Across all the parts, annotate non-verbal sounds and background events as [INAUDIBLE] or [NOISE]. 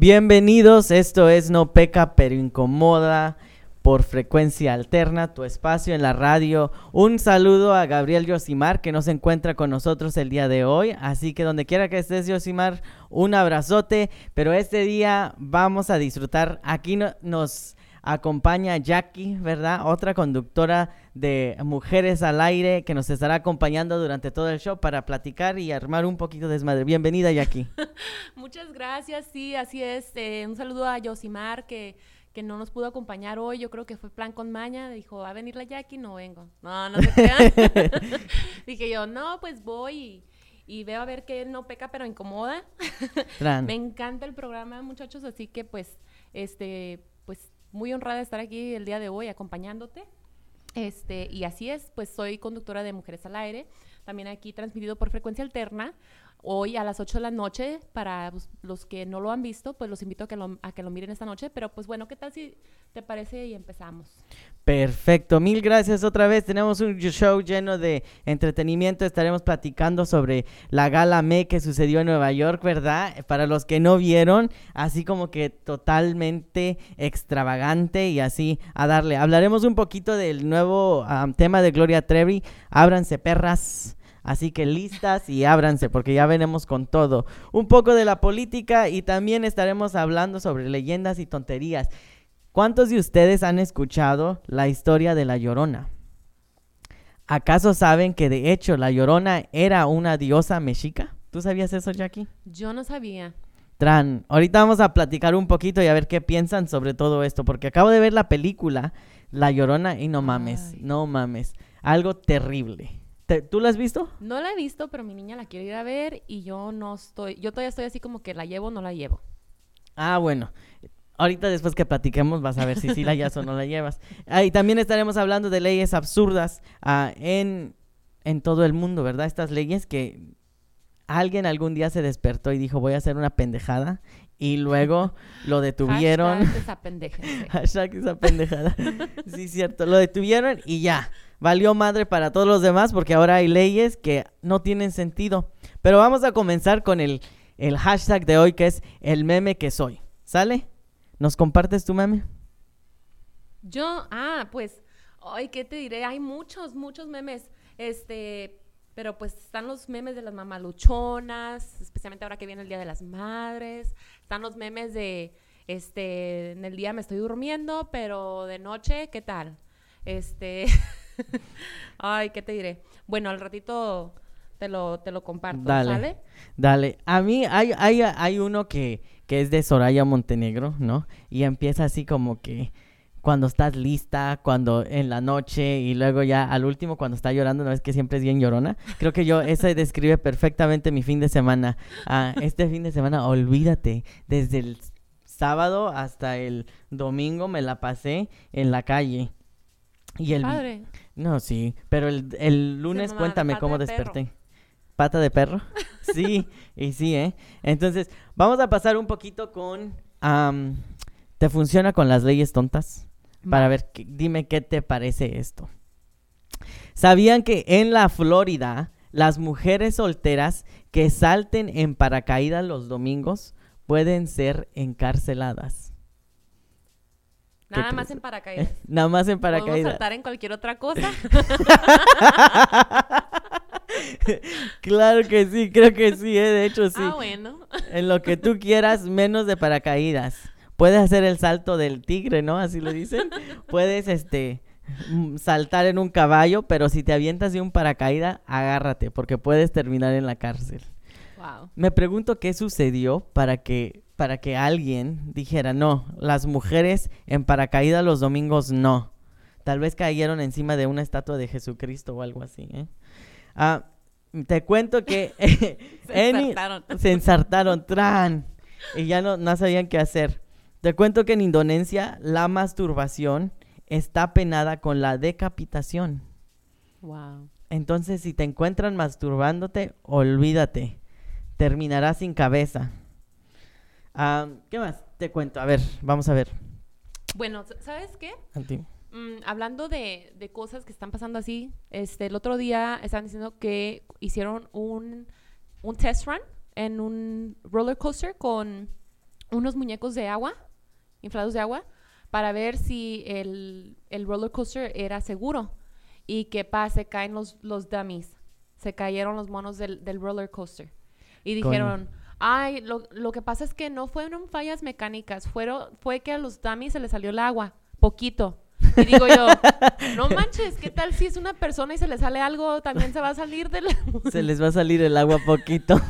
Bienvenidos, esto es No Peca pero Incomoda por frecuencia alterna, tu espacio en la radio. Un saludo a Gabriel Yosimar que no se encuentra con nosotros el día de hoy, así que donde quiera que estés Yosimar, un abrazote, pero este día vamos a disfrutar, aquí nos acompaña Jackie, ¿verdad? Otra conductora de Mujeres al Aire que nos estará acompañando durante todo el show para platicar y armar un poquito de desmadre. Bienvenida, Jackie. [LAUGHS] Muchas gracias, sí, así es. Eh, un saludo a Yosimar que, que no nos pudo acompañar hoy. Yo creo que fue plan con maña. Dijo, ¿va a venir la Jackie? No vengo. No, no se crean. [LAUGHS] [LAUGHS] Dije yo, no, pues voy y, veo a ver qué no peca pero incomoda. Me encanta el programa, muchachos, así que pues, este, pues muy honrada de estar aquí el día de hoy acompañándote. Este, y así es, pues soy conductora de Mujeres al Aire, también aquí transmitido por frecuencia alterna hoy a las 8 de la noche. Para pues, los que no lo han visto, pues los invito a que lo, a que lo miren esta noche. Pero pues bueno, ¿qué tal si te parece y empezamos? Perfecto, mil gracias otra vez. Tenemos un show lleno de entretenimiento. Estaremos platicando sobre la gala ME que sucedió en Nueva York, ¿verdad? Para los que no vieron, así como que totalmente extravagante y así a darle. Hablaremos un poquito del nuevo tema de Gloria Trevi. Ábranse perras. Así que listas y ábranse porque ya venimos con todo. Un poco de la política y también estaremos hablando sobre leyendas y tonterías. ¿Cuántos de ustedes han escuchado la historia de la Llorona? ¿Acaso saben que de hecho la Llorona era una diosa mexica? ¿Tú sabías eso, Jackie? Yo no sabía. Tran, ahorita vamos a platicar un poquito y a ver qué piensan sobre todo esto, porque acabo de ver la película La Llorona y no mames, no mames, algo terrible. ¿Tú la has visto? No la he visto, pero mi niña la quiere ir a ver y yo no estoy, yo todavía estoy así como que la llevo o no la llevo. Ah, bueno. Ahorita después que platiquemos vas a ver si sí la llevas o no la llevas. Ah, y también estaremos hablando de leyes absurdas ah, en, en todo el mundo, ¿verdad? Estas leyes que alguien algún día se despertó y dijo voy a hacer una pendejada y luego lo [LAUGHS] detuvieron. Hashtag esa pendejada. [LAUGHS] Hashtag esa pendejada. [LAUGHS] sí, cierto. Lo detuvieron y ya valió madre para todos los demás porque ahora hay leyes que no tienen sentido. Pero vamos a comenzar con el, el hashtag de hoy que es el meme que soy. ¿Sale? ¿Nos compartes tu meme? Yo, ah, pues, ay, ¿qué te diré? Hay muchos, muchos memes. Este, pero pues están los memes de las mamaluchonas, especialmente ahora que viene el Día de las Madres. Están los memes de, este, en el día me estoy durmiendo, pero de noche, ¿qué tal? Este, [LAUGHS] Ay, ¿qué te diré? Bueno, al ratito te lo, te lo comparto, dale, ¿sale? Dale. A mí hay, hay, hay uno que, que es de Soraya Montenegro, ¿no? Y empieza así como que cuando estás lista, cuando en la noche y luego ya al último cuando está llorando, no es que siempre es bien llorona. Creo que yo, [LAUGHS] ese describe perfectamente mi fin de semana. Ah, este fin de semana, olvídate, desde el sábado hasta el domingo me la pasé en la calle. Y el, Padre. No, sí, pero el, el lunes cuéntame cómo desperté. ¿Pata de perro? [LAUGHS] sí, y sí, ¿eh? Entonces, vamos a pasar un poquito con... ¿Te funciona con las leyes tontas? Para ver, dime qué te parece esto. ¿Sabían que en la Florida las mujeres solteras que salten en paracaídas los domingos pueden ser encarceladas? [LAUGHS] Nada más en paracaídas. Nada más en paracaídas. ¿Podemos saltar en cualquier otra cosa? [LAUGHS] claro que sí, creo que sí, ¿eh? de hecho sí. Ah, bueno. En lo que tú quieras, menos de paracaídas. Puedes hacer el salto del tigre, ¿no? Así lo dicen. [LAUGHS] Puedes, este, mm, saltar en un caballo, pero si te avientas de un paracaídas, agárrate, porque puedes terminar en la cárcel. Wow. Me pregunto qué sucedió para que para que alguien dijera, no, las mujeres en paracaídas los domingos no. Tal vez cayeron encima de una estatua de Jesucristo o algo así. ¿eh? Ah, te cuento que [LAUGHS] se, [LAUGHS] ensartaron. se ensartaron, tran, y ya no, no sabían qué hacer. Te cuento que en Indonesia la masturbación está penada con la decapitación. Wow. Entonces, si te encuentran masturbándote, olvídate. Terminarás sin cabeza. ¿Qué más te cuento? A ver, vamos a ver. Bueno, ¿sabes qué? Mm, hablando de, cosas que están pasando así, este, el otro día estaban diciendo que hicieron un, un test run en un roller coaster con unos muñecos de agua, inflados de agua, para ver si el, el roller coaster era seguro. Y que pasa, se caen los, los dummies. Se cayeron los monos del, del roller coaster. Y dijeron, ay, lo, lo, que pasa es que no fueron fallas mecánicas, fueron, fue que a los dummies se les salió el agua, poquito. Y digo yo, [LAUGHS] no manches, ¿qué tal si es una persona y se le sale algo? También se va a salir del... [LAUGHS] se les va a salir el agua poquito.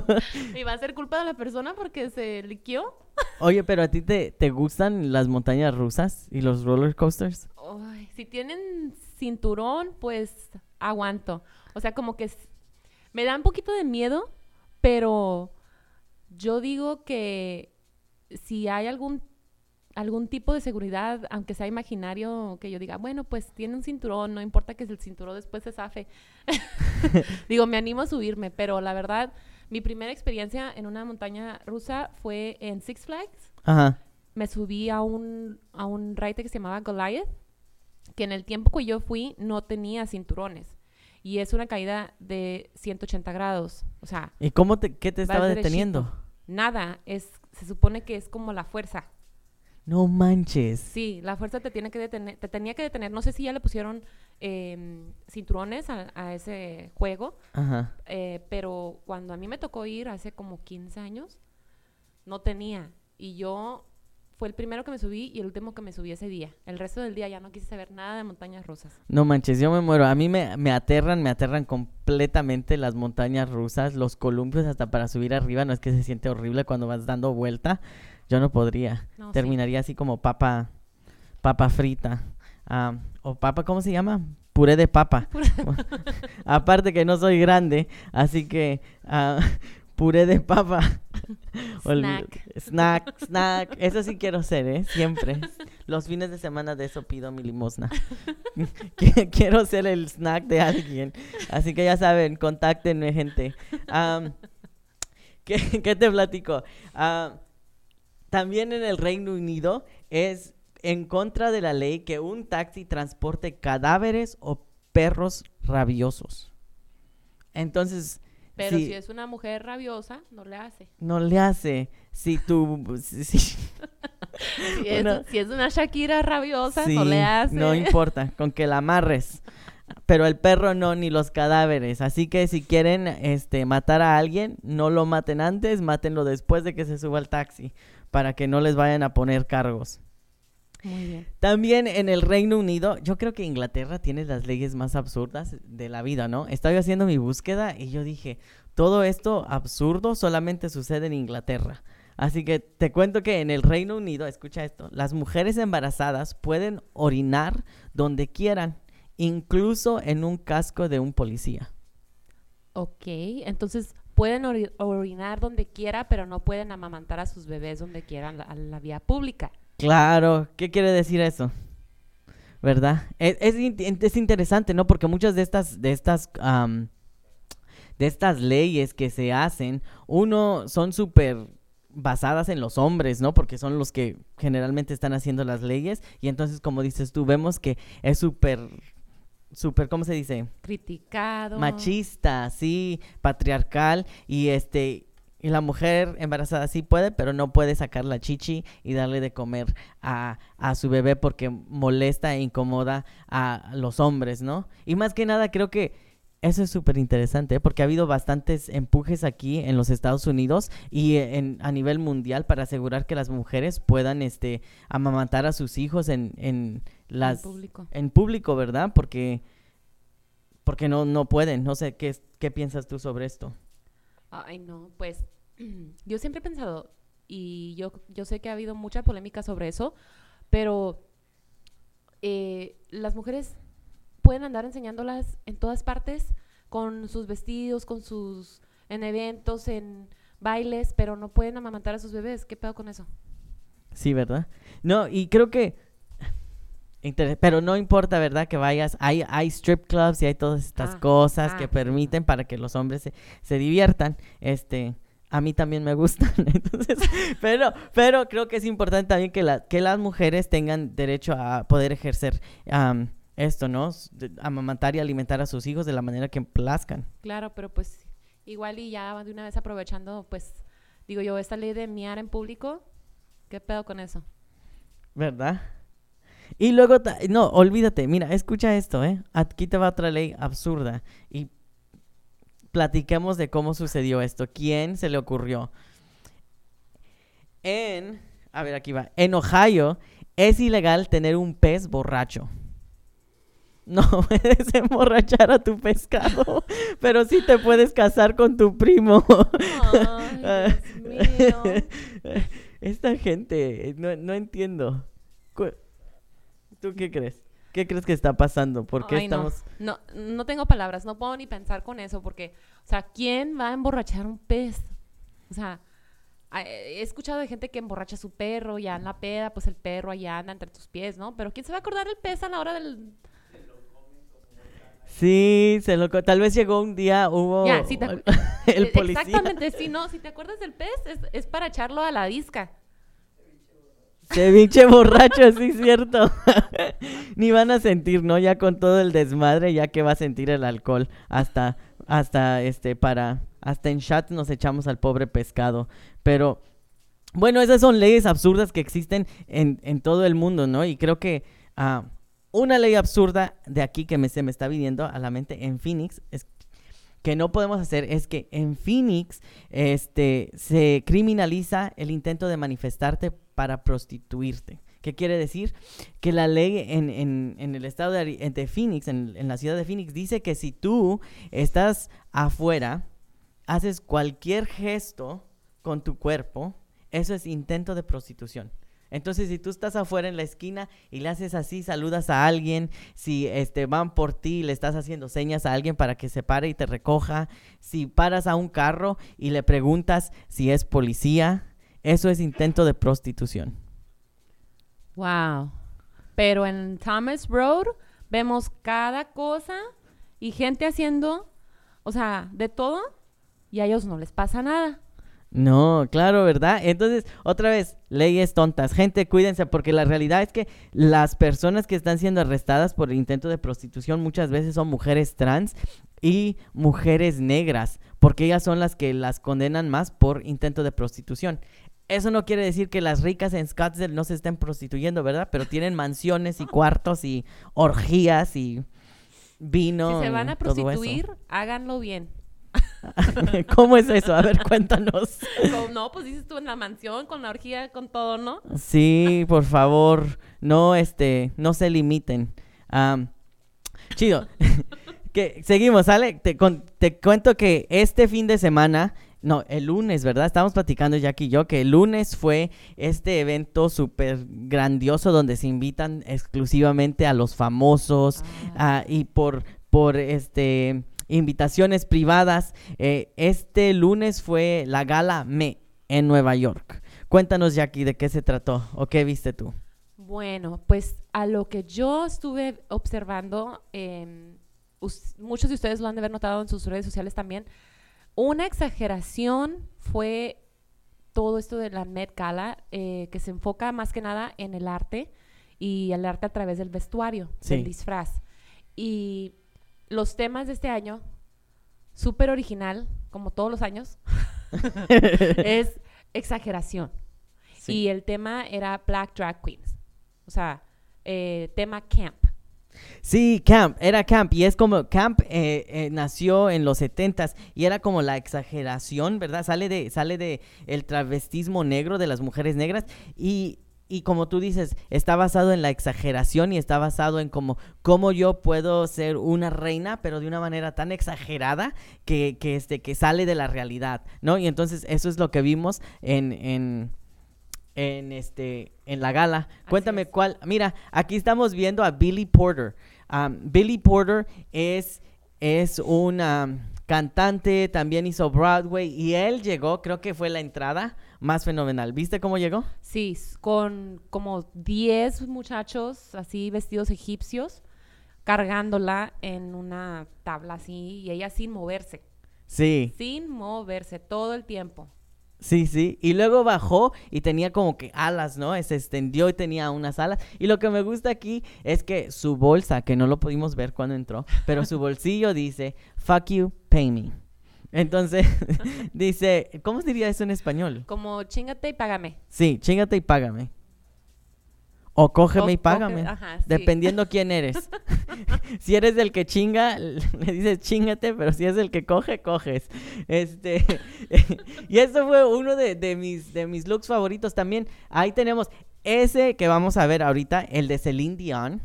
[LAUGHS] y va a ser culpa de la persona porque se liquió. Oye, pero ¿a ti te, te gustan las montañas rusas y los roller coasters? Ay, si tienen cinturón, pues aguanto. O sea, como que me da un poquito de miedo, pero yo digo que si hay algún algún tipo de seguridad, aunque sea imaginario, que yo diga, bueno, pues tiene un cinturón, no importa que el cinturón después se zafe. [LAUGHS] Digo, me animo a subirme, pero la verdad, mi primera experiencia en una montaña rusa fue en Six Flags. Ajá. Me subí a un, a un ride que se llamaba Goliath, que en el tiempo que yo fui no tenía cinturones. Y es una caída de 180 grados. O sea. ¿Y cómo te, qué te estaba deteniendo? Nada, es, se supone que es como la fuerza. No manches. Sí, la fuerza te tiene que detener, te tenía que detener. No sé si ya le pusieron eh, cinturones a, ese juego, Ajá. Eh, pero cuando a mí me tocó ir hace como 15 años, no tenía. Y yo fue el primero que me subí y el último que me subí ese día. El resto del día ya no quise saber nada de montañas rusas. No manches, yo me muero. A mí me, me aterran, me aterran completamente las montañas rusas, los columpios hasta para subir arriba. No es que se siente horrible cuando vas dando vuelta. Yo no podría. Terminaría así como papa, papa frita. Ah, o papa, ¿cómo se llama? Puré de papa. [LAUGHS] [LAUGHS] Aparte que no soy grande, así que uh, [LAUGHS] puré de papa. snack. snack, snack. Eso sí quiero ser, ¿eh? Siempre. Los fines de semana de eso pido mi limosna. quiero ser el snack de alguien. Así que ya saben, contáctenme, gente. ¿qué, ¿qué, te platico? Uh, también en el Reino Unido es en contra de la ley que un taxi transporte cadáveres o perros rabiosos. Entonces... Pero si, es una mujer rabiosa, no le hace. No le hace. Si tú... Si, [LAUGHS] si, es, una Shakira rabiosa, no le hace. No importa, con que la amarres. Pero el perro no, ni los cadáveres. Así que si quieren este, matar a alguien, no lo maten antes, mátenlo después de que se suba al taxi para que no les vayan a poner cargos. Muy bien. También en el Reino Unido, yo creo que Inglaterra tiene las leyes más absurdas de la vida, ¿no? Estaba haciendo mi búsqueda y yo dije, todo esto absurdo solamente sucede en Inglaterra. Así que te cuento que en el Reino Unido, escucha esto, las mujeres embarazadas pueden orinar donde quieran, incluso en un casco de un policía. Ok, entonces pueden orinar donde quiera, pero no pueden amamantar a sus bebés donde quieran a la vía pública. Claro, ¿qué quiere decir eso? ¿Verdad? Es, es, interesante, ¿no? Porque muchas de estas, de estas, de estas leyes que se hacen, uno son súper basadas en los hombres, ¿no? Porque son los que generalmente están haciendo las leyes y entonces, como dices tú, vemos que es súper súper, ¿cómo se dice? Criticado. Machista, sí, patriarcal y este y la mujer embarazada sí puede, pero no puede sacar la chichi y darle de comer a, a su bebé porque molesta e incomoda a los hombres, ¿no? Y más que nada creo que eso es súper interesante ¿eh? porque ha habido bastantes empujes aquí en los Estados Unidos y en, a nivel mundial para asegurar que las mujeres puedan este, amamantar a sus hijos en, en las... público. En público, ¿verdad? Porque, porque no, no pueden. No sé, ¿qué, ¿qué piensas tú sobre esto? Ay, no, pues [CLEARS THROAT] yo siempre he pensado, y yo, yo sé que ha habido mucha polémica sobre eso, pero eh, las mujeres pueden andar enseñándolas en todas partes con sus vestidos, con sus en eventos, en bailes, pero no pueden amamantar a sus bebés. ¿Qué pedo con eso? Sí, ¿verdad? No, y creo que pero no importa, ¿verdad? Que vayas, hay, hay strip clubs y hay todas estas ah, cosas ah, que permiten para que los hombres se, se, diviertan. Este, a mí también me gustan, [LAUGHS] entonces, pero, pero creo que es importante también que, la, que las mujeres tengan derecho a poder ejercer esto, ¿no? Amamantar y alimentar a sus hijos de la manera que plazcan. Claro, pero pues igual y ya de una vez aprovechando, pues digo yo, esta ley de miar en público, ¿qué pedo con eso? ¿Verdad? Y luego, no, olvídate, mira, escucha esto, ¿eh? Aquí te va otra ley absurda. Y platiquemos de cómo sucedió esto. ¿Quién se le ocurrió? En, a ver, aquí va. En Ohio es ilegal tener un pez borracho. No [LAUGHS] puedes emborrachar a tu pescado, pero sí te puedes casar con tu primo. Ay, Dios [LAUGHS] mío. Esta gente, no, no entiendo. ¿Tú qué crees? ¿Qué crees que está pasando? ¿Por qué Ay, estamos...? No, no tengo palabras, no puedo ni pensar con eso, porque, o sea, ¿quién va a emborrachar un pez? O sea, he escuchado de gente que emborracha a su perro, ya en la peda, pues el perro allá anda entre tus pies, ¿no? Pero ¿quién se va a acordar del pez a la hora del... Sí, se lo... Tal vez llegó un día, hubo... Ya, sí te [LAUGHS] el Eh, policía. Exactamente, sí, no, si te acuerdas del pez, es, es para echarlo a la disca. Ceviche borracho, sí, cierto. [LAUGHS] Ni van a sentir, ¿no? Ya con todo el desmadre, ya que va a sentir el alcohol. Hasta, hasta, este, para... Hasta en chat nos echamos al pobre pescado. Pero... Bueno, esas son leyes absurdas que existen en, en todo el mundo, ¿no? Y creo que ah, una ley absurda de aquí que me, se me está viniendo a la mente en Phoenix es que no podemos hacer es que en Phoenix este, se criminaliza el intento de manifestarte para prostituirte. ¿Qué quiere decir? Que la ley en, en- en el estado de, Ari- de Phoenix, en, en la ciudad de Phoenix, dice que si tú estás afuera, haces cualquier gesto con tu cuerpo, eso es intento de prostitución. Entonces, si tú estás afuera en la esquina y le haces así, saludas a alguien, si este van por ti le estás haciendo señas a alguien para que se pare y te recoja, si paras a un carro y le preguntas si es policía, eso es intento de prostitución. Wow. Pero en Thomas Road vemos cada cosa y gente haciendo, o sea, de todo y a ellos no les pasa nada. No, claro, ¿verdad? Entonces, otra vez, leyes tontas. Gente, cuídense, porque la realidad es que las personas que están siendo arrestadas por el intento de prostitución muchas veces son mujeres trans y mujeres negras, porque ellas son las que las condenan más por intento de prostitución. Eso no quiere decir que las ricas en Scottsdale no se estén prostituyendo, ¿verdad? Pero tienen mansiones y cuartos y orgías y vino. si se van a prostituir, háganlo bien. [LAUGHS] ¿Cómo es eso? A ver, cuéntanos. No, pues dices tú en la mansión, con la orgía, con todo, ¿no? Sí, por favor, no, este, no se limiten. Chido. [LAUGHS] que seguimos, ¿sale? Te, con- te cuento que este fin de semana, no, el lunes, ¿verdad? Estamos platicando Jackie y yo que el lunes fue este evento súper grandioso donde se invitan exclusivamente a los famosos ah, y por, por este invitaciones privadas. Eh, este lunes fue la gala Me en Nueva York. Cuéntanos, Jackie, de qué se trató o qué viste tú. Bueno, pues a lo que yo estuve observando, em, muchos de ustedes lo han de haber notado en sus redes sociales también, una exageración fue todo esto de la Met Gala, eh, que se enfoca más que nada en el arte y el arte a través del vestuario, Sí. del disfraz. Y los temas de este año, súper original, como todos los años, [LAUGHS] es exageración. Y el tema era Black Drag Queens. O sea, eh, tema camp. Sí, Camp, era Camp, y es como, Camp eh, eh, nació en los setentas y era como la exageración, ¿verdad? Sale de, sale de el travestismo negro de las mujeres negras y, y como tú dices, está basado en la exageración y está basado en como, cómo yo puedo ser una reina, pero de una manera tan exagerada que, que, este, que sale de la realidad, ¿no? Y entonces eso es lo que vimos en... en en este en la gala. Cuéntame es. cuál. Mira, aquí estamos viendo a Billy Porter. Um, Billy Porter es es un um, cantante, también hizo Broadway y él llegó, creo que fue la entrada más fenomenal. ¿Viste cómo llegó? Sí, con como 10 muchachos así vestidos egipcios cargándola en una tabla así y ella sin moverse, Sí, sin moverse todo el tiempo. sí, sí. Y luego bajó y tenía como que alas, ¿no? Se extendió y tenía unas alas. Y lo que me gusta aquí es que su bolsa, que no lo pudimos ver cuando entró, pero su [LAUGHS] bolsillo dice, fuck you, pay me. Entonces, [LAUGHS] dice, ¿cómo diría eso en español? Como chingate y págame. Sí, chingate y págame. O cógeme O y coge- págame. ajá, sí. Dependiendo quién eres. [LAUGHS] si eres el que chinga, le dices chingate, pero si es el que coge, coges. Este, [LAUGHS] y eso fue uno de, de mis, de mis looks favoritos también. Ahí tenemos ese que vamos a ver ahorita, el de Celine Dion.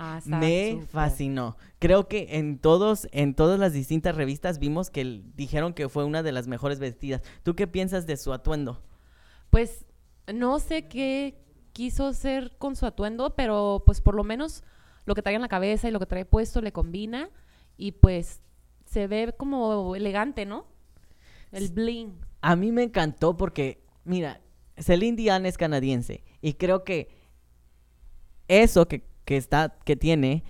Ah, Me fascinó. Creo que en todos, en todas las distintas revistas vimos que dijeron que fue una de las mejores vestidas. ¿Tú qué piensas de su atuendo? Pues no sé qué quiso hacer con su atuendo, pero pues por lo menos lo que trae en la cabeza y lo que trae puesto le combina y pues se ve como elegante, ¿no? El bling. A mí me encantó porque, mira, Celine Dion es canadiense y creo que eso que, que está, que tiene,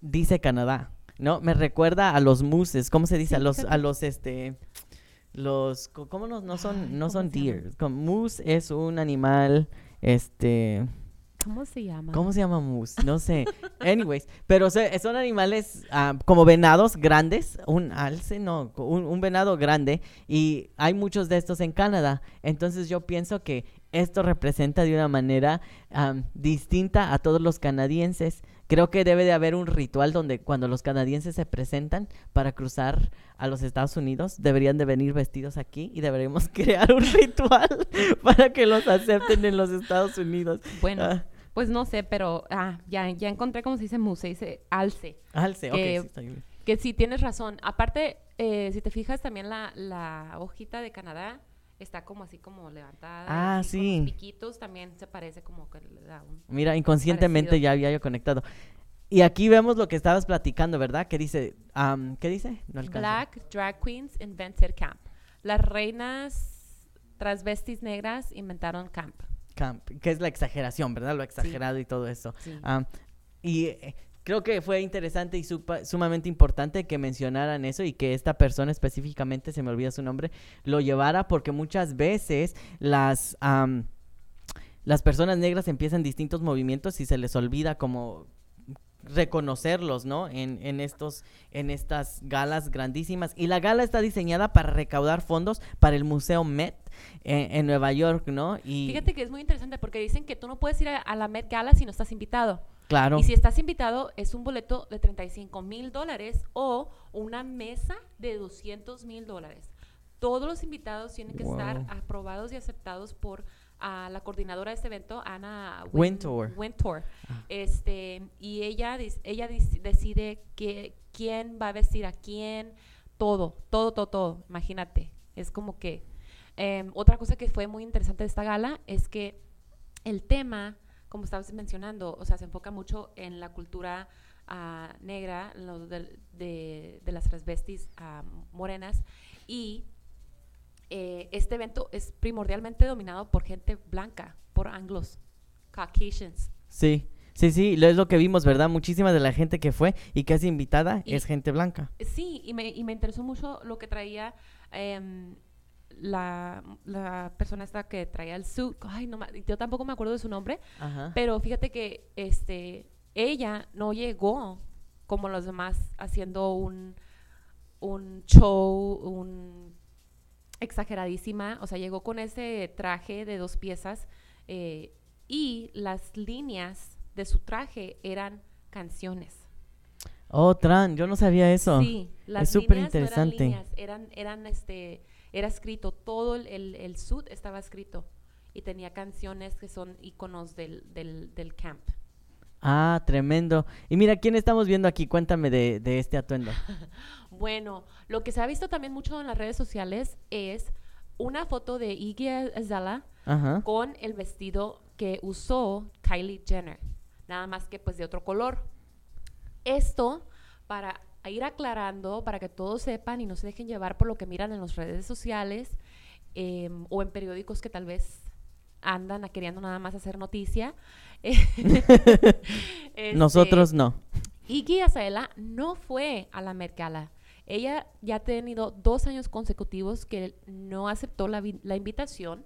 dice Canadá, ¿no? Me recuerda a los mooses, ¿cómo se dice? Sí, a los, a los, este, los, ¿cómo no, no son, Ay, no ¿cómo son deer? Moose es un animal, este, ¿Cómo se llama? ¿Cómo se llama moose? No sé. [LAUGHS] Anyways, pero son animales ah, como venados grandes, un alce, no, un, un venado grande, y hay muchos de estos en Canadá. Entonces yo pienso que esto representa de una manera am, distinta a todos los canadienses. Creo que debe de haber un ritual donde cuando los canadienses se presentan para cruzar a los Estados Unidos, deberían de venir vestidos aquí y deberíamos [LAUGHS] crear un ritual [LAUGHS] para que los acepten en los Estados Unidos. Bueno, Ah. pues no sé, pero ah, ya, ya encontré cómo se dice mousse, se dice alce. Alce, ok, que- sí, está bien. Que sí, tienes razón. Aparte, eh, si te fijas también la, la hojita de Canadá está como así como levantada. Ah, así con sí. los piquitos también se parece como que le da un... Mira, inconscientemente parecido. ya había yo conectado. Y aquí vemos lo que estabas platicando, ¿verdad? Que dice, ¿qué dice? No alcanzo. Black Drag Queens Invented Camp. Las reinas transvestis negras inventaron camp. Camp, que es la exageración, ¿verdad? Lo exagerado y todo eso. Sí. Am, y eh, creo que fue interesante y sumamente importante que mencionaran eso y que esta persona específicamente, se me olvida su nombre, lo llevara porque muchas veces las, am, las personas negras empiezan distintos movimientos y se les olvida como reconocerlos, ¿no? En, en estos, en estas galas grandísimas. Y la gala está diseñada para recaudar fondos para el Museo Met en, en Nueva York, ¿no? Y Fíjate que es muy interesante porque dicen que tú no puedes ir a la Met Gala si no estás invitado. Claro. Y si estás invitado, es un boleto de 35 mil dólares o una mesa de 200 mil dólares. Todos los invitados tienen que estar aprobados y aceptados por la coordinadora de este evento, Ana Win- Wintour. Wintour. Ah. Este, y ella, ella decide que, quién va a vestir a quién, todo, todo, todo, todo. Imagínate. Es como que. em, otra cosa que fue muy interesante de esta gala es que el tema, como estabas mencionando, o sea, se enfoca mucho en la cultura ah, negra, lo del- de, de las transvestis ah, morenas, y eh, este evento es primordialmente dominado por gente blanca, por anglos, Caucasians. Sí, sí, sí, lo es lo que vimos, ¿verdad? Muchísima de la gente que fue y que es invitada Y- es gente blanca. Sí, y me, y me interesó mucho lo que traía em, la, la persona esta que traía el suit. Ay, no, yo tampoco me acuerdo de su nombre, Ajá. Pero fíjate que este, ella no llegó como los demás haciendo un, un show, un exageradísima. O sea, llegó con ese traje de dos piezas eh, y las líneas de su traje eran canciones. Oh, Tran, yo no sabía eso. Sí, las súper líneas no eran interesante. líneas, eran, eran este, era escrito, todo el, el, el suit estaba escrito y tenía canciones que son iconos del, del, del camp. Ah, tremendo. Y mira, ¿quién estamos viendo aquí? Cuéntame de, de este atuendo. [LAUGHS] Bueno, lo que se ha visto también mucho en las redes sociales es una foto de Iggy Azalea Ajá. con el vestido que usó Kylie Jenner, nada más que pues de otro color. Esto para ir aclarando, para que todos sepan y no se dejen llevar por lo que miran en las redes sociales em, o en periódicos que tal vez andan a queriendo nada más hacer noticia. [LAUGHS] Este, Nosotros no. Iggy Azalea no fue a la Met Gala. Ella ya ha tenido dos años consecutivos que no aceptó la, la invitación,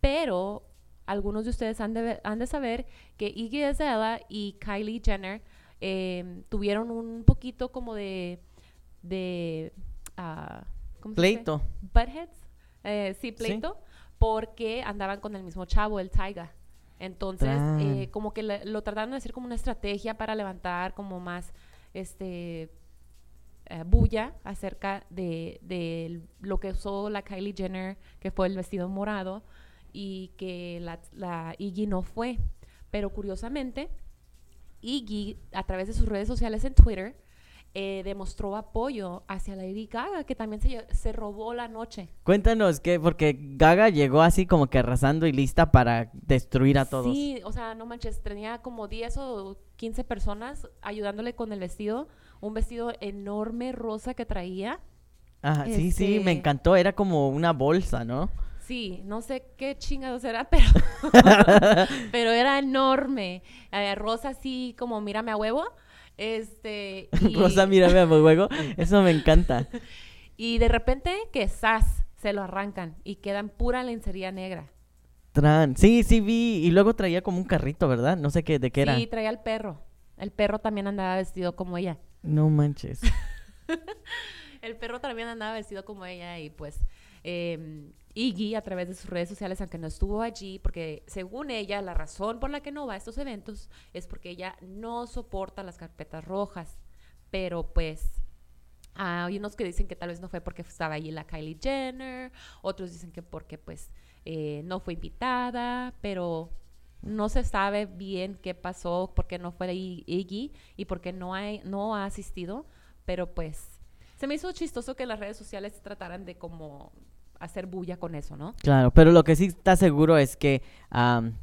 pero algunos de ustedes han de, han de saber que Iggy Azalea y Kylie Jenner eh, tuvieron un poquito como de, de ah, ¿cómo se? Pleito. Buttheads. Eh, sí, pleito. Porque andaban con el mismo chavo, el Taiga. Entonces, Tran. eh, como que le- lo trataron de hacer como una estrategia para levantar como más, este, eh, bulla acerca de, de lo que usó la Kylie Jenner, que fue el vestido morado, y que la, la Iggy no fue. Pero curiosamente, Iggy, a través de sus redes sociales en Twitter, eh, demostró apoyo hacia Lady Gaga, que también se, se robó la noche. Cuéntanos qué, porque Gaga llegó así como que arrasando y lista para destruir a todos. Sí, o sea, no manches, tenía como 10 o 15 personas ayudándole con el vestido, un vestido enorme rosa que traía. Ajá, sí, sí, me Este- encantó, era como una bolsa, ¿no? Sí, no sé qué chingados era, [LAUGHS] pero, pero era enorme. Eh, rosa así como mírame a huevo. Este, y, [LAUGHS] Rosa, mírame a juego, eso me encanta. [LAUGHS] y de repente que sas se lo arrancan y quedan pura lencería negra. Tran, sí, sí vi, y luego traía como un carrito, ¿verdad? No sé qué, de qué era. Sí, traía el perro. El perro también andaba vestido como ella. No manches. El perro también andaba vestido como ella y pues eh, Iggy a través de sus redes sociales, aunque no estuvo allí, porque según ella la razón por la que no va a estos eventos es porque ella no soporta las carpetas rojas, pero pues hay unos que dicen que tal vez no fue porque estaba allí la Kylie Jenner, otros dicen que porque pues eh, no fue invitada, pero no se sabe bien qué pasó, por qué no fue Iggy y por qué no, hay, no ha asistido, pero pues se me hizo chistoso que las redes sociales trataran de como hacer bulla con eso, ¿no? Claro, pero lo que sí está seguro es que am,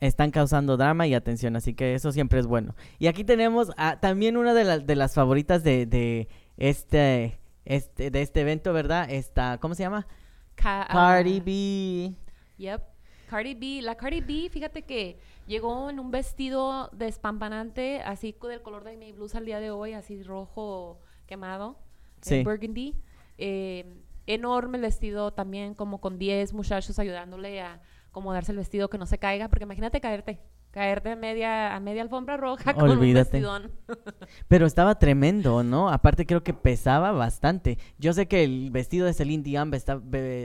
están causando drama y atención, así que eso siempre es bueno. Y aquí tenemos a- también una de, las de las favoritas de, de este, este, de este evento, ¿verdad? Esta, ¿cómo se llama? Ca- ah, Cardi B. Yep. Cardi B, la Cardi B, fíjate que llegó en un vestido despampanante, así del color de mi blusa al día de hoy, así rojo quemado, eh, burgundy. Eh, enorme el vestido también, como con 10 muchachos ayudándole a acomodarse el vestido que no se caiga, porque imagínate caerte, caerte a media, a media alfombra roja [LAUGHS] con Olvídate. un vestidón. [LAUGHS] Pero estaba tremendo, ¿no? Aparte creo que pesaba bastante. Yo sé que el vestido de Celine Dion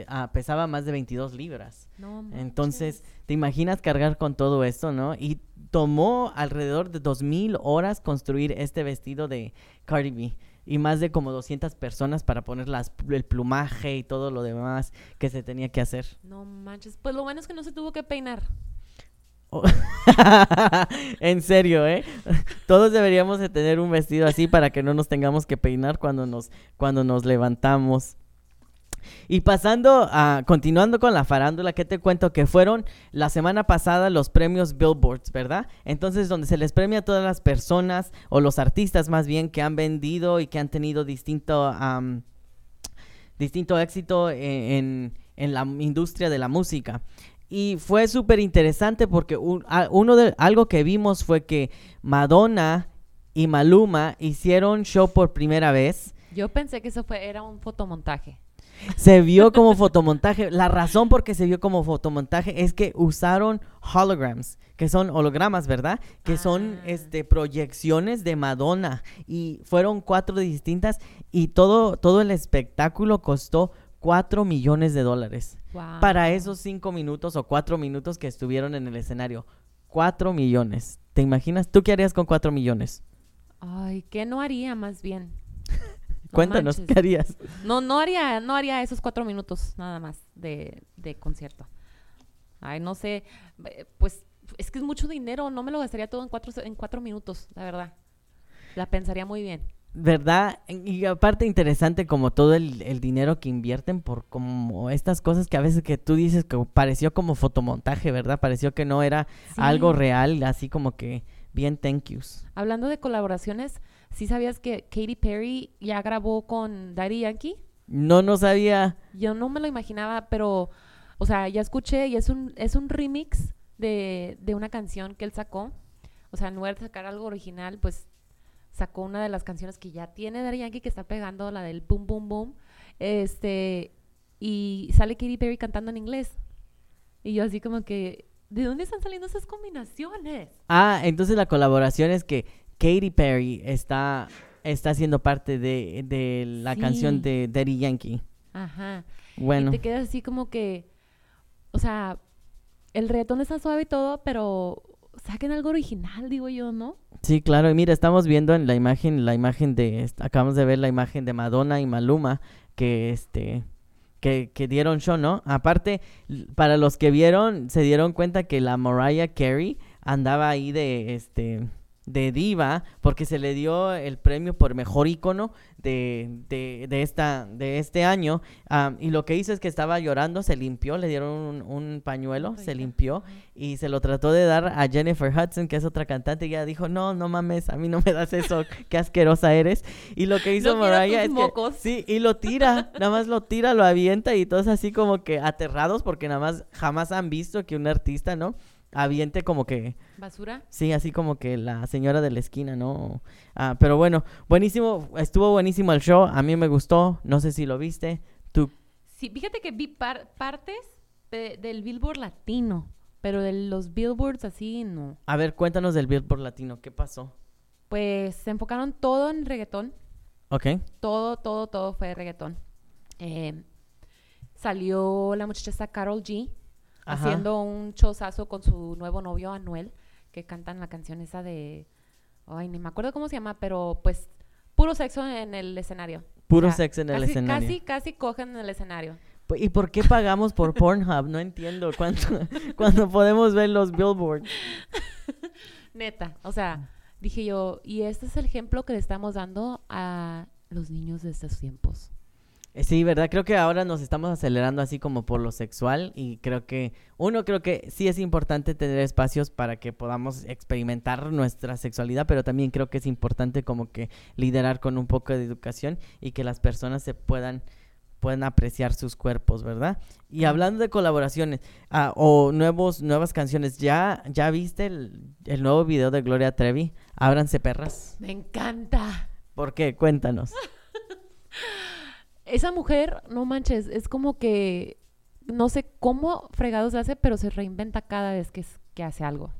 ah, pesaba más de 22 libras. No Entonces. ¿te imaginas cargar con todo esto, no? Y tomó alrededor de 2000 horas construir este vestido de Cardi B. Y más de como 200 personas para poner las, el plumaje y todo lo demás que se tenía que hacer. No manches. Pues lo bueno es que no se tuvo que peinar. Oh. [LAUGHS] en serio, ¿eh? [LAUGHS] Todos deberíamos de tener un vestido así para que no nos tengamos que peinar cuando nos, cuando nos levantamos. Y pasando a, continuando con la farándula, que te cuento que fueron la semana pasada los premios Billboards, ¿verdad? Entonces, donde se les premia a todas las personas, o los artistas más bien, que han vendido y que han tenido distinto, distinto éxito e- en, en la industria de la música. Y fue súper interesante porque uno de, algo que vimos fue que Madonna y Maluma hicieron show por primera vez. Yo pensé que eso fue, era un fotomontaje. Se vio como fotomontaje. La razón por qué se vio como fotomontaje es que usaron holograms, que son hologramas, ¿verdad? Que son Ah. este proyecciones de Madonna y fueron cuatro distintas y todo todo el espectáculo costó cuatro millones de dólares Wow. para esos cinco minutos o cuatro minutos que estuvieron en el escenario. Cuatro millones. ¿Te imaginas? ¿Tú qué harías con cuatro millones? Ay, ¿qué no haría más bien? No Cuéntanos, manches. ¿qué harías? No, no haría, no haría esos cuatro minutos nada más de, de concierto. Ay, no sé, eh, pues es que es mucho dinero, no me lo gastaría todo en cuatro, en cuatro minutos, la verdad. La pensaría muy bien. ¿Verdad? Y aparte interesante como todo el, el dinero que invierten por como estas cosas que a veces que tú dices que pareció como fotomontaje, ¿verdad? Pareció que no era Sí. algo real, así como que bien thank yous. Hablando de colaboraciones, ¿sí sabías que Katy Perry ya grabó con Daddy Yankee? No, no sabía. Yo no me lo imaginaba, pero, o sea, ya escuché y es un, es un remix de, de una canción que él sacó. O sea, en lugar de sacar algo original, pues sacó una de las canciones que ya tiene Daddy Yankee que está pegando, la del Boom Boom Boom. Este, y sale Katy Perry cantando en inglés. Y yo así como que, ¿de dónde están saliendo esas combinaciones? Ah, entonces la colaboración es que Katy Perry está, está siendo parte de, de la Sí. canción de Daddy Yankee. Ajá. Bueno. Y te quedas así como que, o sea, el reggaetón está suave y todo, pero saquen algo original, digo yo, ¿no? Sí, claro. Y mira, estamos viendo en la imagen, la imagen de, acabamos de ver la imagen de Madonna y Maluma, que este, que, que dieron show, ¿no? Aparte, para los que vieron, se dieron cuenta que la Mariah Carey andaba ahí de, este, de diva, porque se le dio el premio por mejor ícono de, de, de esta, de este año. am, y lo que hizo es que estaba llorando, se limpió, le dieron un, un pañuelo, se limpió y se lo trató de dar a Jennifer Hudson, que es otra cantante, y ella dijo, no, no mames, a mí no me das eso, [LAUGHS] qué asquerosa eres. Y lo que hizo No Mariah es que, sí, y lo tira, nada más lo tira, lo avienta y todos así como que aterrados porque nada más jamás han visto que un artista, ¿no? Aviente como que, ¿Basura? sí, así como que la señora de la esquina, ¿no? Ah, pero bueno, buenísimo, estuvo buenísimo el show, a mí me gustó, no sé si lo viste, tú, Sí, fíjate que vi par- partes de- del Billboard latino, pero de los Billboards así no. a ver, cuéntanos del Billboard Latino, ¿qué pasó? Pues se enfocaron todo en reggaetón. Ok, Todo, todo, todo fue reggaetón. Eh, salió la muchacha Carol G Ajá. haciendo un chozazo con su nuevo novio Anuel, que cantan la canción esa de... Ay, ni me acuerdo cómo se llama, pero pues puro sexo en el escenario. puro O sea, sexo en el casi- escenario. Casi, casi cogen en el escenario. ¿Y por qué pagamos por Pornhub? No entiendo cuánto, [LAUGHS] cuando podemos ver los billboards. [LAUGHS] Neta, o sea, dije yo, y este es el ejemplo que le estamos dando a los niños de estos tiempos. Eh, Sí, ¿verdad? Creo que ahora nos estamos acelerando así como por lo sexual y creo que, uno, creo que sí es importante tener espacios para que podamos experimentar nuestra sexualidad, pero también creo que es importante como que liderar con un poco de educación y que las personas se puedan puedan apreciar sus cuerpos, ¿verdad? Y hablando de colaboraciones ah, o nuevos nuevas canciones, ¿ya ya viste el, el nuevo video de Gloria Trevi? Ábranse perras. Me encanta. ¿Por qué? Cuéntanos. [LAUGHS] Esa mujer, no manches, es como que no sé cómo fregados hace, pero se reinventa cada vez que, que hace algo.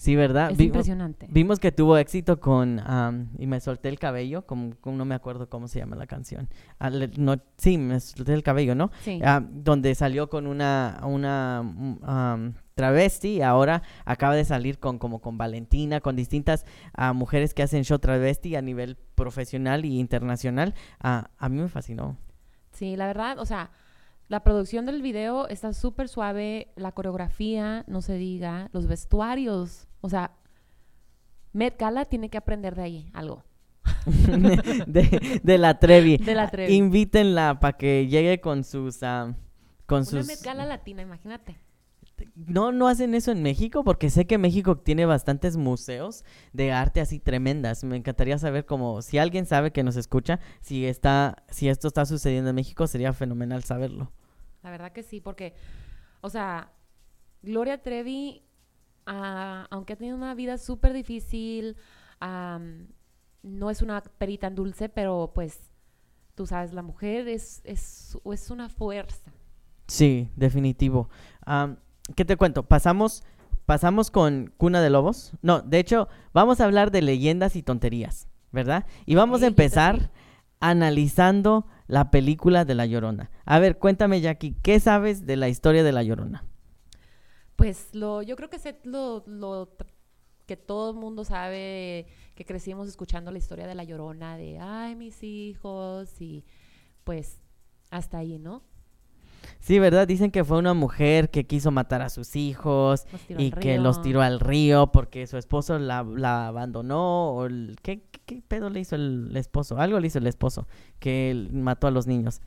Sí, ¿verdad? Es Vi- impresionante. Vimos que tuvo éxito con am, Y me solté el cabello, como, como no me acuerdo cómo se llama la canción. Ah, le- no, sí, me solté el cabello, ¿no? Sí. Ah, donde salió con una, una am, travesti y ahora acaba de salir con como con Valentina, con distintas ah, mujeres que hacen show travesti a nivel profesional y internacional. Ah, a mí me fascinó. Sí, la verdad, o sea, la producción del video está súper suave, la coreografía, no se diga, los vestuarios, o sea, Met Gala tiene que aprender de ahí algo. [LAUGHS] de, de la Trevi. De la Trevi. Invítenla para que llegue con sus... ah, con Una sus... Met Gala latina, imagínate. No, no hacen eso en México porque sé que México tiene bastantes museos de arte así tremendas. Me encantaría saber como si alguien sabe que nos escucha, si está, si esto está sucediendo en México, sería fenomenal saberlo. La verdad que sí, porque, o sea, Gloria Trevi, ah, aunque ha tenido una vida súper difícil, no es una perita en dulce, pero pues, tú sabes, la mujer es, es, es una fuerza. Sí, definitivo. ¿Qué te cuento? Pasamos, pasamos con Cuna de Lobos. No, de hecho, vamos a hablar de leyendas y tonterías, ¿verdad? Y vamos a empezar analizando la película de La Llorona. A ver, cuéntame, Jackie, ¿qué sabes de la historia de La Llorona? Pues lo, yo creo que sé lo, lo que todo el mundo sabe, que crecimos escuchando la historia de la llorona, de ay mis hijos, y pues hasta ahí, ¿no? Sí, ¿verdad? Dicen que fue una mujer que quiso matar a sus hijos y que los tiró al río porque su esposo la, la abandonó o el- ¿qué, qué, qué pedo le hizo el esposo? Algo le hizo el esposo que mató a los niños.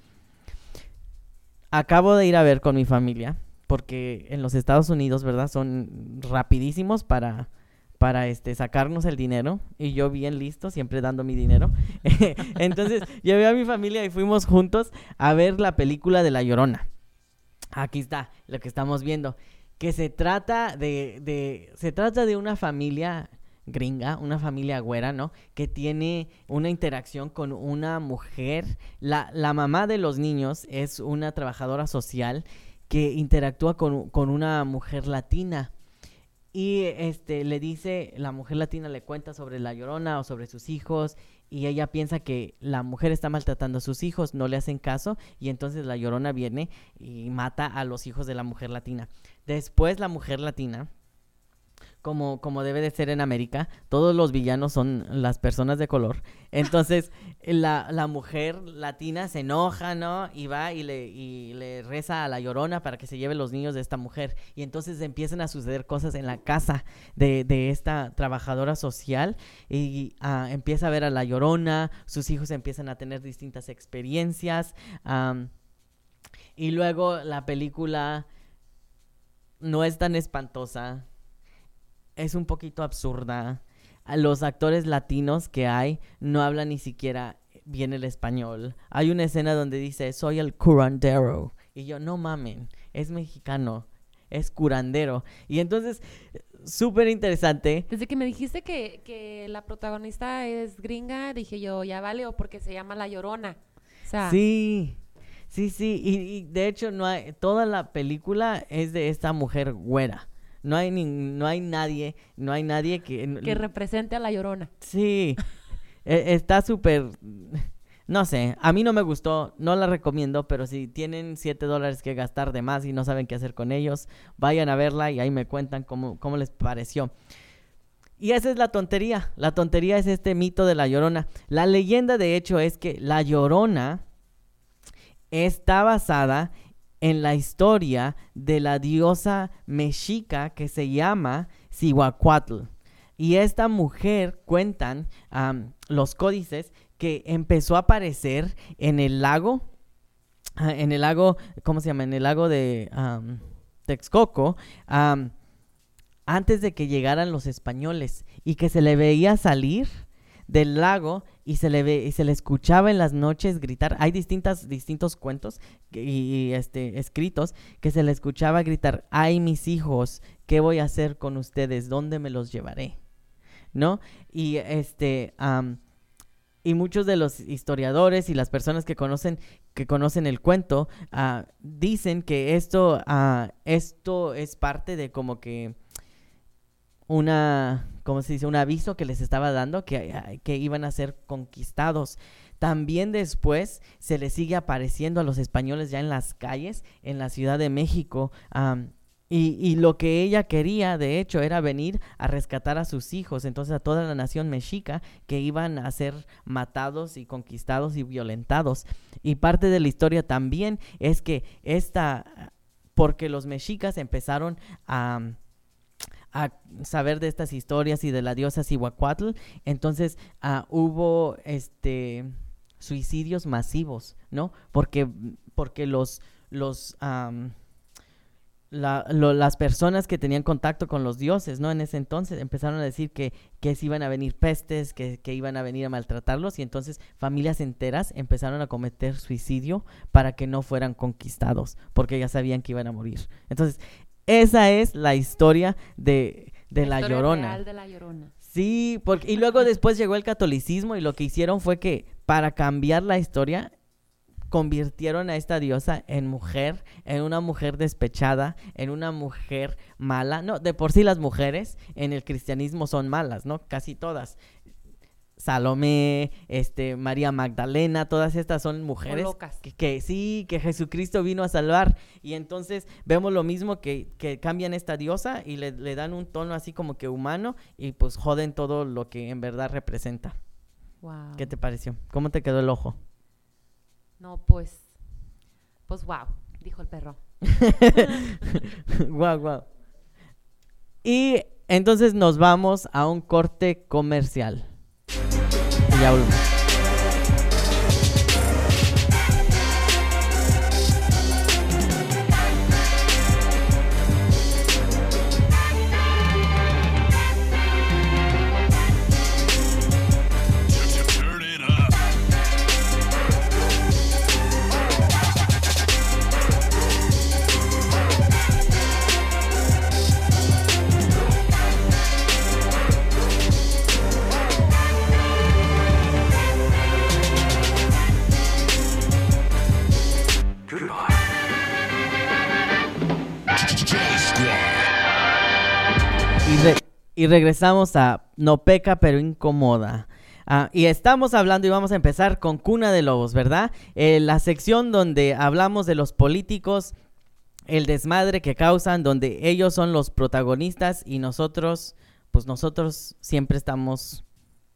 Acabo de ir a ver con mi familia porque en los Estados Unidos, ¿verdad? Son rapidísimos para para este sacarnos el dinero y yo bien listo, siempre dando mi dinero. [LAUGHS] Entonces, llevé a mi familia y fuimos juntos a ver la película de La Llorona. Aquí está lo que estamos viendo. Que se trata de, de. Se trata de una familia gringa, una familia güera, ¿no? Que tiene una interacción con una mujer. La, la mamá de los niños es una trabajadora social que interactúa con, con una mujer latina. y este le dice, la mujer latina le cuenta sobre la llorona o sobre sus hijos y ella piensa que la mujer está maltratando a sus hijos, no le hacen caso y entonces la llorona viene y mata a los hijos de la mujer latina. Después la mujer latina como, como debe de ser en América, todos los villanos son las personas de color. [LAUGHS] Entonces, la, la mujer latina se enoja, ¿no? Y va y le, y le reza a la llorona para que se lleve los niños de esta mujer. Y entonces empiezan a suceder cosas en la casa de, de esta trabajadora social. Y ah, empieza a ver a la llorona, sus hijos empiezan a tener distintas experiencias. y luego la película no es tan espantosa es un poquito absurda. Los actores latinos que hay no hablan ni siquiera bien el español. Hay una escena donde dice, soy el curandero. Y yo, no mamen, es mexicano, es curandero. Y entonces, súper interesante. Desde que me dijiste que, que, la protagonista es gringa, dije yo, ya vale, o porque se llama La Llorona. sí, sí, sí. Y, y, de hecho, no hay, toda la película es de esta mujer güera. No hay, ni, no hay nadie, no hay nadie que... Que represente a la llorona. Sí, e, está súper... No sé, a mí no me gustó, no la recomiendo, pero si tienen 7 dólares que gastar de más y no saben qué hacer con ellos, vayan a verla y ahí me cuentan cómo, cómo les pareció. Y esa es la tontería, la tontería es este mito de la llorona. La leyenda de hecho es que la llorona está basada en la historia de la diosa mexica que se llama Cihuacuatl. Y esta mujer, cuentan los códices, que empezó a aparecer en el lago, ah, en el lago, ¿cómo se llama? En el lago de Texcoco, antes de que llegaran los españoles y que se le veía salir del lago y se le ve y se le escuchaba en las noches gritar. Hay distintas distintos cuentos y, este escritos que se le escuchaba gritar, "Ay, mis hijos, ¿qué voy a hacer con ustedes? ¿Dónde me los llevaré?" ¿No? Y este y muchos de los historiadores y las personas que conocen que conocen el cuento ah, dicen que esto uh, esto es parte de como que una, ¿cómo se dice? Un aviso que les estaba dando que, que iban a ser conquistados. También después se les sigue apareciendo a los españoles ya en las calles, en la Ciudad de México. y, y, lo que ella quería, de hecho, era venir a rescatar a sus hijos, entonces a toda la nación mexica que iban a ser matados y conquistados y violentados. Y parte de la historia también es que esta, porque los mexicas empezaron a a saber de estas historias y de la diosa Cihuacuatl, entonces uh, hubo este suicidios masivos, ¿no? Porque, porque los, los la, las personas que tenían contacto con los dioses, ¿no? En ese entonces empezaron a decir que, que iban a venir pestes, que, que, iban a venir a maltratarlos y entonces familias enteras empezaron a cometer suicidio para que no fueran conquistados, porque ya sabían que iban a morir. Entonces, esa es la historia de, de la, llorona. de la Llorona. Sí, porque, y luego después llegó el catolicismo y lo que hicieron fue que para cambiar la historia convirtieron a esta diosa en mujer, en una mujer despechada, en una mujer mala. No, de por sí las mujeres en el cristianismo son malas, ¿no? Casi todas. Salomé, este, María Magdalena, todas estas son mujeres que, sí, que Jesucristo vino a salvar. Y entonces vemos lo mismo que, que cambian esta diosa y le, le, dan un tono así como que humano y pues joden todo lo que en verdad representa. Wow. ¿Qué te pareció? ¿Cómo te quedó el ojo? No, pues, pues wow, dijo el perro. [LAUGHS] wow, wow. Y entonces nos vamos a un corte comercial. Ya volvemos. Y regresamos a No peca pero incomoda. Ah, y estamos hablando y vamos a empezar con Cuna de Lobos, ¿verdad? Eh, la sección donde hablamos de los políticos, el desmadre que causan, donde ellos son los protagonistas y nosotros, pues nosotros siempre estamos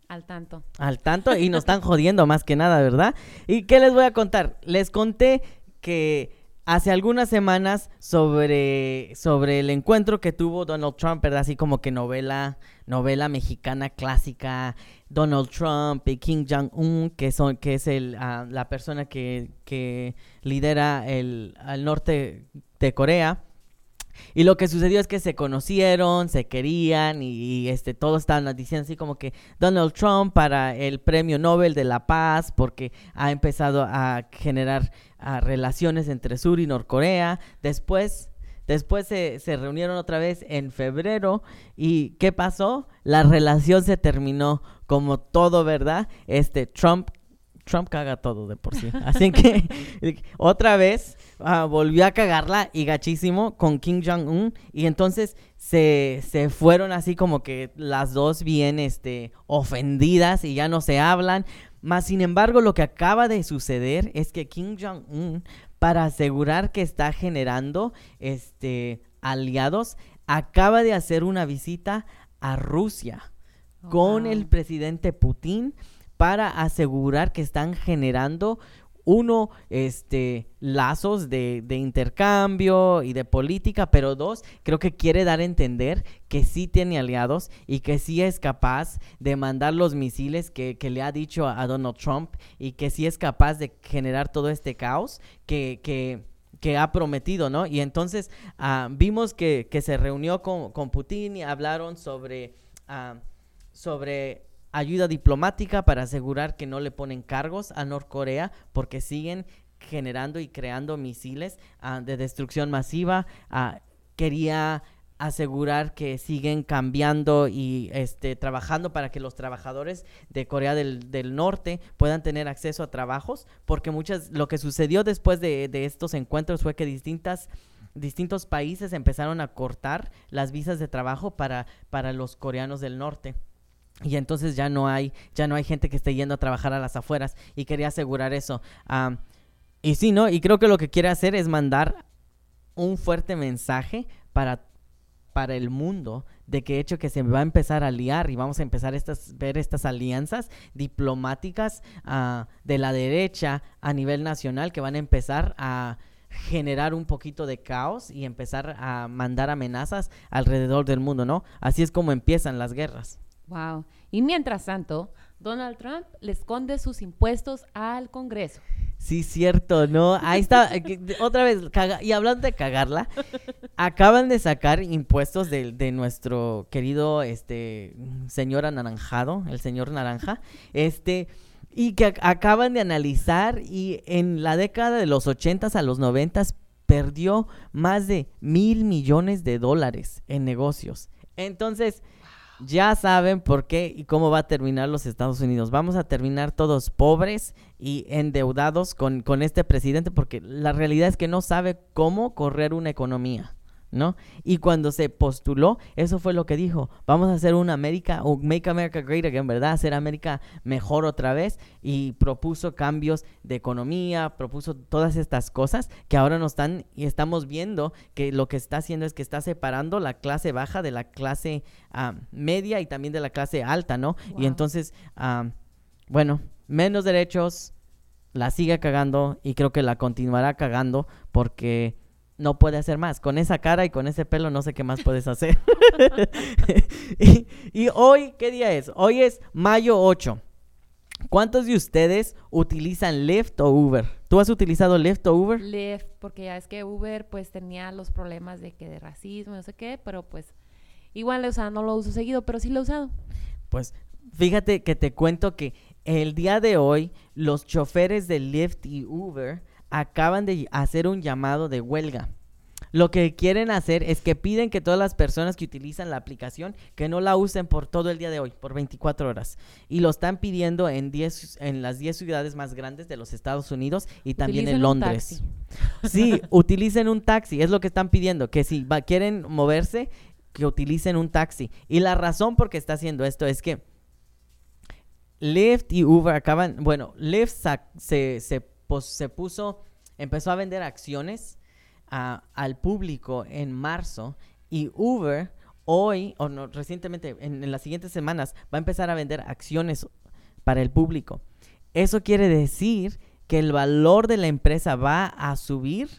al tanto. Al tanto y nos [LAUGHS] están jodiendo más que nada, ¿verdad? ¿Y qué les voy a contar? Les conté que hace algunas semanas sobre, sobre el encuentro que tuvo Donald Trump, ¿verdad? Así como que novela, novela mexicana clásica, Donald Trump y Kim Jong-un, que, son, que es el, ah, la persona que, que lidera el, norte de Corea. Y lo que sucedió es que se conocieron, se querían y, este todos estaban diciendo así como que Donald Trump para el Premio Nobel de la Paz porque ha empezado a generar relaciones entre Sur y Norcorea. Después Después se, se, reunieron otra vez en febrero y ¿qué pasó? La relación se terminó como todo, ¿verdad? Este Trump Trump caga todo de por sí. Así [LAUGHS] que otra vez ah, volvió a cagarla y gachísimo con Kim Jong-un. Y entonces se, se, fueron así como que las dos bien este, ofendidas y ya no se hablan. Más sin embargo, lo que acaba de suceder es que Kim Jong-un, para asegurar que está generando este, aliados, acaba de hacer una visita a Rusia con el presidente Putin para asegurar que están generando uno, este, lazos de, intercambio y de política, pero dos, creo que quiere dar a entender que sí tiene aliados y que sí es capaz de mandar los misiles que, le ha dicho a, Donald Trump y que sí es capaz de generar todo este caos que, que, ha prometido, ¿no? Y entonces ah, vimos que, se reunió con, Putin y hablaron sobre, ah, sobre ayuda diplomática para asegurar que no le ponen cargos a Norcorea porque siguen generando y creando misiles ah, de destrucción masiva. Ah, quería asegurar que siguen cambiando y este, trabajando para que los trabajadores de Corea del, Norte puedan tener acceso a trabajos, porque muchas, lo que sucedió después de, de estos encuentros fue que distintas distintos países empezaron a cortar las visas de trabajo para, para los coreanos del norte. Y entonces ya no hay, ya no hay gente que esté yendo a trabajar a las afueras. Y quería asegurar eso. y sí, ¿no? Y creo que lo que quiere hacer es mandar un fuerte mensaje para, para el mundo de que hecho que se va a empezar a liar y vamos a empezar a ver estas alianzas diplomáticas ah, de la derecha a nivel nacional que van a empezar a generar un poquito de caos y empezar a mandar amenazas alrededor del mundo, ¿no? Así es como empiezan las guerras. Wow. Y mientras tanto, Donald Trump le esconde sus impuestos al Congreso. Sí, cierto, ¿no? Ahí está, eh, otra vez, y hablando de cagarla, [LAUGHS] acaban de sacar impuestos de, de, nuestro querido este señor anaranjado, el señor naranja, este, y que acaban de analizar y en la década de los ochentas a los noventas perdió más de mil millones de dólares en negocios. Entonces, ya saben por qué y cómo va a terminar los Estados Unidos. Vamos a terminar todos pobres y endeudados con, con este presidente porque la realidad es que no sabe cómo correr una economía. ¿No? Y cuando se postuló, eso fue lo que dijo, vamos a hacer una América, o Make America Great Again, ¿verdad? Hacer América mejor otra vez y propuso cambios de economía, propuso todas estas cosas que ahora nos están y estamos viendo que lo que está haciendo es que está separando la clase baja de la clase ah, media y también de la clase alta, ¿no? Y entonces, ah, bueno, menos derechos, la sigue cagando y creo que la continuará cagando porque no puede hacer más. Con esa cara y con ese pelo no sé qué más puedes hacer. [LAUGHS] y, hoy, ¿qué día es? Hoy es mayo 8. ¿Cuántos de ustedes utilizan Lyft o Uber? ¿Tú has utilizado Lyft o Uber? Lyft, porque ya es que Uber pues tenía los problemas de que de racismo, no sé qué, pero pues igual o sea, no lo uso seguido, pero sí lo he usado. Pues fíjate que te cuento que el día de hoy los choferes de Lyft y Uber acaban de hacer un llamado de huelga. Lo que quieren hacer es que piden que todas las personas que utilizan la aplicación que no la usen por todo el día de hoy, por 24 horas. Y lo están pidiendo en, 10, en las 10 ciudades más grandes de los Estados Unidos y también en Londres. Sí, [LAUGHS] utilicen un taxi, es lo que están pidiendo, que si quieren moverse, que utilicen un taxi. Y la razón por qué está haciendo esto es que Lyft y Uber acaban, bueno, Lyft se, se, puso, empezó a vender acciones al público en marzo y Uber hoy, o no, recientemente, en, en las siguientes semanas, va a empezar a vender acciones para el público. Eso quiere decir que el valor de la empresa va a subir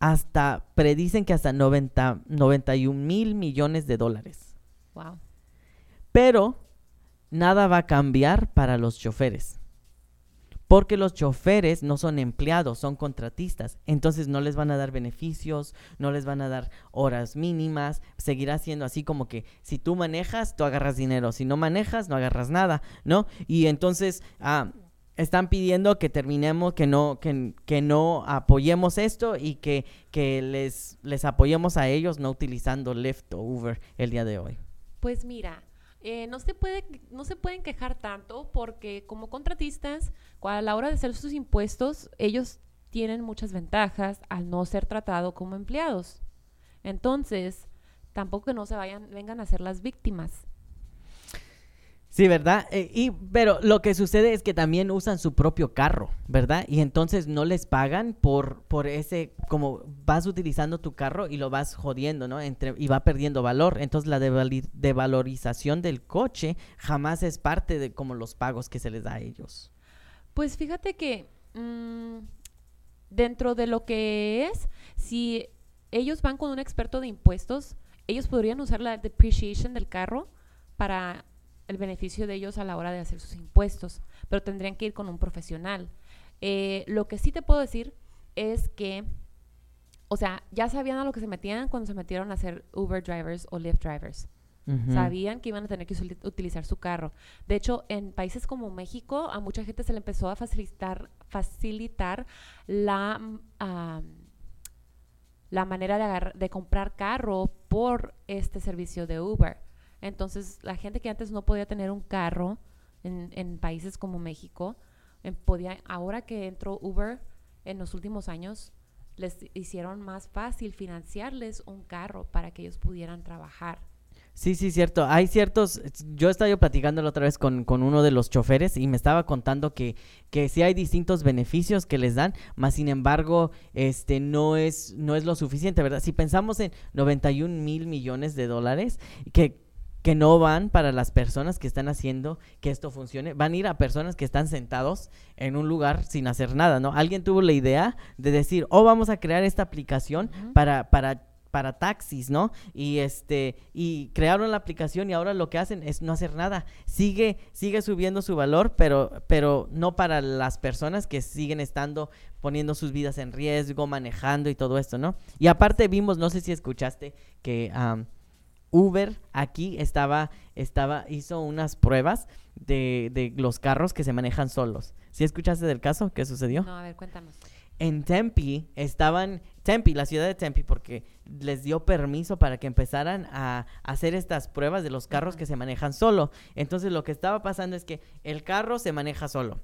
hasta, predicen que hasta 90, 91 mil millones de dólares. Wow. Pero nada va a cambiar para los choferes. Porque los choferes no son empleados, son contratistas. Entonces no les van a dar beneficios, no les van a dar horas mínimas. Seguirá siendo así como que si tú manejas, tú agarras dinero. Si no manejas, no agarras nada, ¿no? Y entonces ah, están pidiendo que terminemos, que no, que, que no apoyemos esto y que, que les, les apoyemos a ellos no utilizando Lyft o Uber el día de hoy. Pues mira, eh, no, se puede, no se pueden quejar tanto porque como contratistas, a la hora de hacer sus impuestos, ellos tienen muchas ventajas al no ser tratados como empleados. Entonces, tampoco que no se vayan, vengan a ser las víctimas. Sí, ¿verdad? Eh, y, pero lo que sucede es que también usan su propio carro, ¿verdad? Y entonces no les pagan por, por ese, como vas utilizando tu carro y lo vas jodiendo, ¿no? Entre, y va perdiendo valor. Entonces la devalorización del coche jamás es parte de como los pagos que se les da a ellos. Pues fíjate que mm, dentro de lo que es, si ellos van con un experto de impuestos, ellos podrían usar la depreciation del carro para el beneficio de ellos a la hora de hacer sus impuestos, pero tendrían que ir con un profesional. Eh, lo que sí te puedo decir es que, o sea, ya sabían a lo que se metían cuando se metieron a ser Uber drivers o Lyft drivers. Sabían que iban a tener que utilizar su carro. De hecho, en países como México, a mucha gente se le empezó a facilitar, facilitar la, la manera de, de comprar carro por este servicio de Uber. Entonces, la gente que antes no podía tener un carro en, países como México, em, podía, ahora que entró Uber en los últimos años, les hicieron más fácil financiarles un carro para que ellos pudieran trabajar. Sí, sí, cierto. Hay ciertos, yo estaba yo platicando la otra vez con, con, uno de los choferes y me estaba contando que, que sí hay distintos beneficios que les dan, más sin embargo, este no es, no es lo suficiente, ¿verdad? Si pensamos en 91 mil millones de dólares, que que no van para las personas que están haciendo que esto funcione, van a ir a personas que están sentados en un lugar sin hacer nada, ¿no? Alguien tuvo la idea de decir, oh, vamos a crear esta aplicación para, para para taxis, ¿no? Y este y crearon la aplicación y ahora lo que hacen es no hacer nada. Sigue sigue subiendo su valor, pero pero no para las personas que siguen estando poniendo sus vidas en riesgo, manejando y todo esto, ¿no? Y aparte vimos, no sé si escuchaste que Uber aquí estaba, estaba, hizo unas pruebas de, de, los carros que se manejan solos. ¿Sí escuchaste del caso? ¿Qué sucedió? No, a ver, cuéntanos. En Tempe estaban, Tempe, la ciudad de Tempe, porque les dio permiso para que empezaran a hacer estas pruebas de los carros que se manejan solo. Entonces lo que estaba pasando es que el carro se maneja solo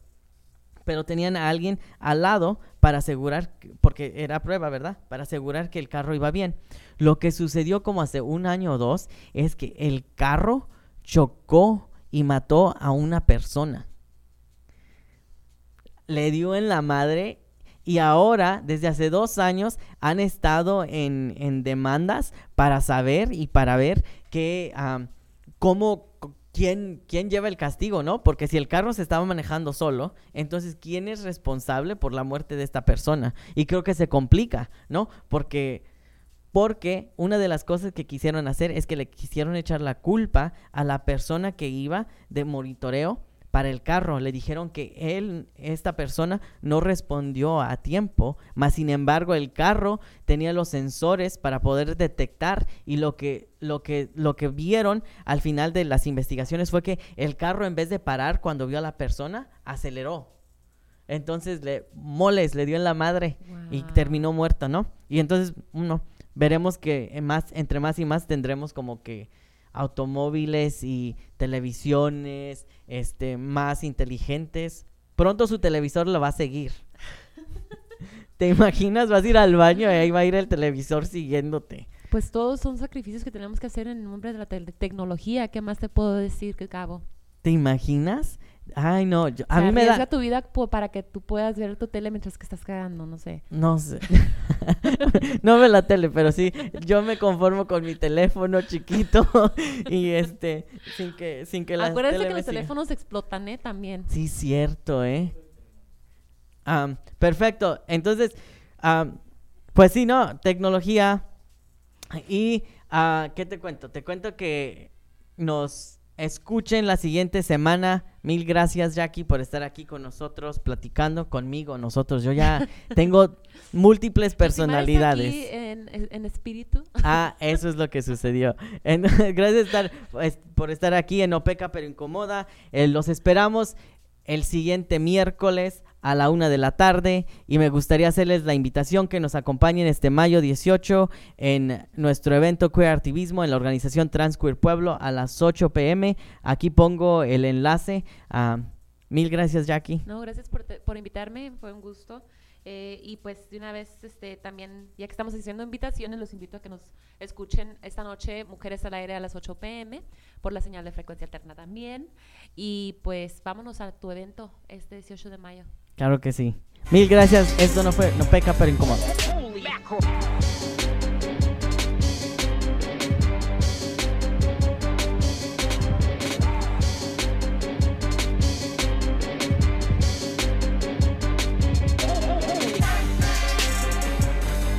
pero tenían a alguien al lado para asegurar, porque era prueba, ¿verdad? Para asegurar que el carro iba bien. Lo que sucedió como hace un año o dos es que el carro chocó y mató a una persona. Le dio en la madre y ahora, desde hace dos años, han estado en, demandas para saber y para ver que, cómo ¿quién, quién lleva el castigo, ¿no? Porque si el carro se estaba manejando solo, entonces ¿quién es responsable por la muerte de esta persona? Y creo que se complica, ¿no? Porque porque una de las cosas que quisieron hacer es que le quisieron echar la culpa a la persona que iba de monitoreo para el carro. Le dijeron que él, esta persona, no respondió a tiempo, mas sin embargo el carro tenía los sensores para poder detectar y lo que, lo que, lo que vieron al final de las investigaciones fue que el carro en vez de parar cuando vio a la persona, aceleró. Entonces le moles, le dio en la madre y terminó muerta, ¿no? Y entonces, uno, veremos que más, entre más y más tendremos como que automóviles y televisiones este, más inteligentes. Pronto su televisor lo va a seguir. [LAUGHS] ¿Te imaginas? Vas a ir al baño y ahí va a ir el televisor siguiéndote. Pues todos son sacrificios que tenemos que hacer en nombre de la te- tecnología. ¿Qué más te puedo decir, que cabo? ¿Te imaginas? Ay, no, yo- a Se mí me da... tu vida para que tú puedas ver tu tele mientras que estás cagando, no sé. No sé. [LAUGHS] no veo la tele, pero sí, yo me conformo con mi teléfono chiquito y este, sin que, sin que la Acuérdense que los teléfonos explotan, ¿eh? También. Sí, cierto, ¿eh? Perfecto. Entonces, pues sí, ¿no? Tecnología. Y, ah, ¿qué te cuento? Te cuento que nos escuchen la siguiente semana. Mil gracias, Jackie, por estar aquí con nosotros, platicando conmigo, nosotros. Yo ya [LAUGHS] tengo múltiples personalidades. Aquí en, en espíritu. Ah, eso es lo que sucedió. En- [LAUGHS] gracias estar- por estar aquí en Opeca pero Incomoda. Eh, los esperamos el siguiente miércoles a la una de la tarde y me gustaría hacerles la invitación que nos acompañen este mayo 18 en nuestro evento Queer Activismo en la organización Trans Queer Pueblo a las 8 pm. Aquí pongo el enlace. Ah, mil gracias, Jackie. No, gracias por, te- por invitarme, fue un gusto. Eh, y pues de una vez, este, también, ya que estamos haciendo invitaciones, los invito a que nos escuchen esta noche Mujeres al Aire a las 8 pm por la señal de frecuencia alterna también. Y pues vámonos a tu evento este 18 de mayo. Claro que sí. Mil gracias. Esto no fue No Peca pero mackerel.